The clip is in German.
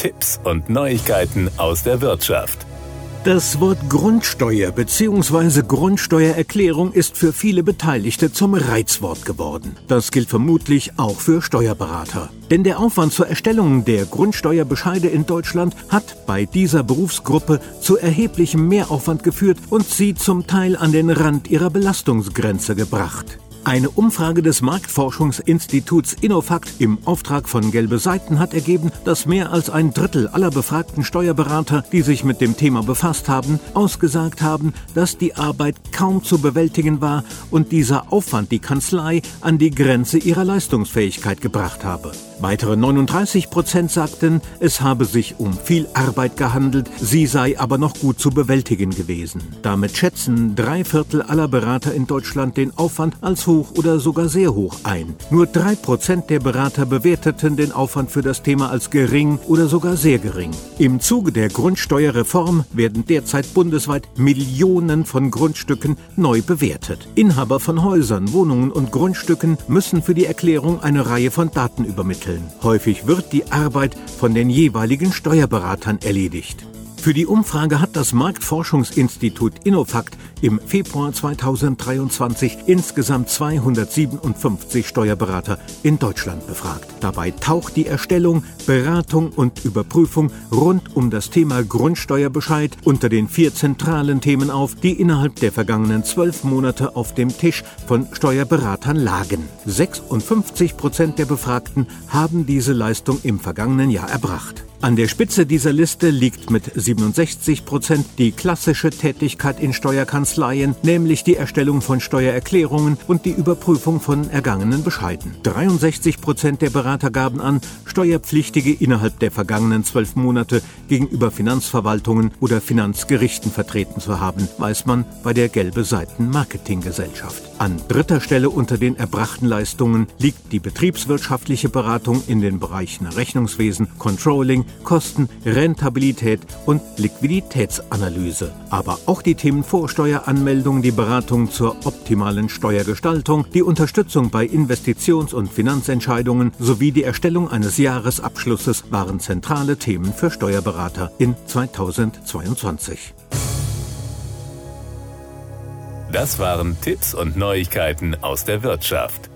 Tipps und Neuigkeiten aus der Wirtschaft. Das Wort Grundsteuer bzw. Grundsteuererklärung ist für viele Beteiligte zum Reizwort geworden. Das gilt vermutlich auch für Steuerberater. Denn der Aufwand zur Erstellung der Grundsteuerbescheide in Deutschland hat bei dieser Berufsgruppe zu erheblichem Mehraufwand geführt und sie zum Teil an den Rand ihrer Belastungsgrenze gebracht. Eine Umfrage des Marktforschungsinstituts Innofakt im Auftrag von Gelbe Seiten hat ergeben, dass mehr als ein Drittel aller befragten Steuerberater, die sich mit dem Thema befasst haben, ausgesagt haben, dass die Arbeit kaum zu bewältigen war und dieser Aufwand die Kanzlei an die Grenze ihrer Leistungsfähigkeit gebracht habe. Weitere 39 Prozent sagten, es habe sich um viel Arbeit gehandelt, sie sei aber noch gut zu bewältigen gewesen. Damit schätzen drei Viertel aller Berater in Deutschland den Aufwand als hoch oder sogar sehr hoch ein. Nur drei Prozent der Berater bewerteten den Aufwand für das Thema als gering oder sogar sehr gering. Im Zuge der Grundsteuerreform werden derzeit bundesweit Millionen von Grundstücken neu bewertet. Inhaber von Häusern, Wohnungen und Grundstücken müssen für die Erklärung eine Reihe von Daten übermitteln vermitteln. Häufig wird die Arbeit von den jeweiligen Steuerberatern erledigt. Für die Umfrage hat das Marktforschungsinstitut Innofakt im Februar 2023 insgesamt 257 Steuerberater in Deutschland befragt. Dabei taucht die Erstellung, Beratung und Überprüfung rund um das Thema Grundsteuerbescheid unter den vier zentralen Themen auf, die innerhalb der vergangenen zwölf Monate auf dem Tisch von Steuerberatern lagen. 56 Prozent der Befragten haben diese Leistung im vergangenen Jahr erbracht. An der Spitze dieser Liste liegt mit 67 Prozent die klassische Tätigkeit in Steuerkanzleien, nämlich die Erstellung von Steuererklärungen und die Überprüfung von ergangenen Bescheiden. 63 Prozent der Berater gaben an, Steuerpflichtige innerhalb der vergangenen zwölf Monate gegenüber Finanzverwaltungen oder Finanzgerichten vertreten zu haben, weiß man bei der Gelbe Seiten Marketinggesellschaft. An dritter Stelle unter den erbrachten Leistungen liegt die betriebswirtschaftliche Beratung in den Bereichen Rechnungswesen, Controlling, Kosten, Rentabilität und Liquiditätsanalyse. Aber auch die Themen Vorsteueranmeldung, die Beratung zur optimalen Steuergestaltung, die Unterstützung bei Investitions- und Finanzentscheidungen sowie die Erstellung eines Jahresabschlusses waren zentrale Themen für Steuerberater in 2022. Das waren Tipps und Neuigkeiten aus der Wirtschaft.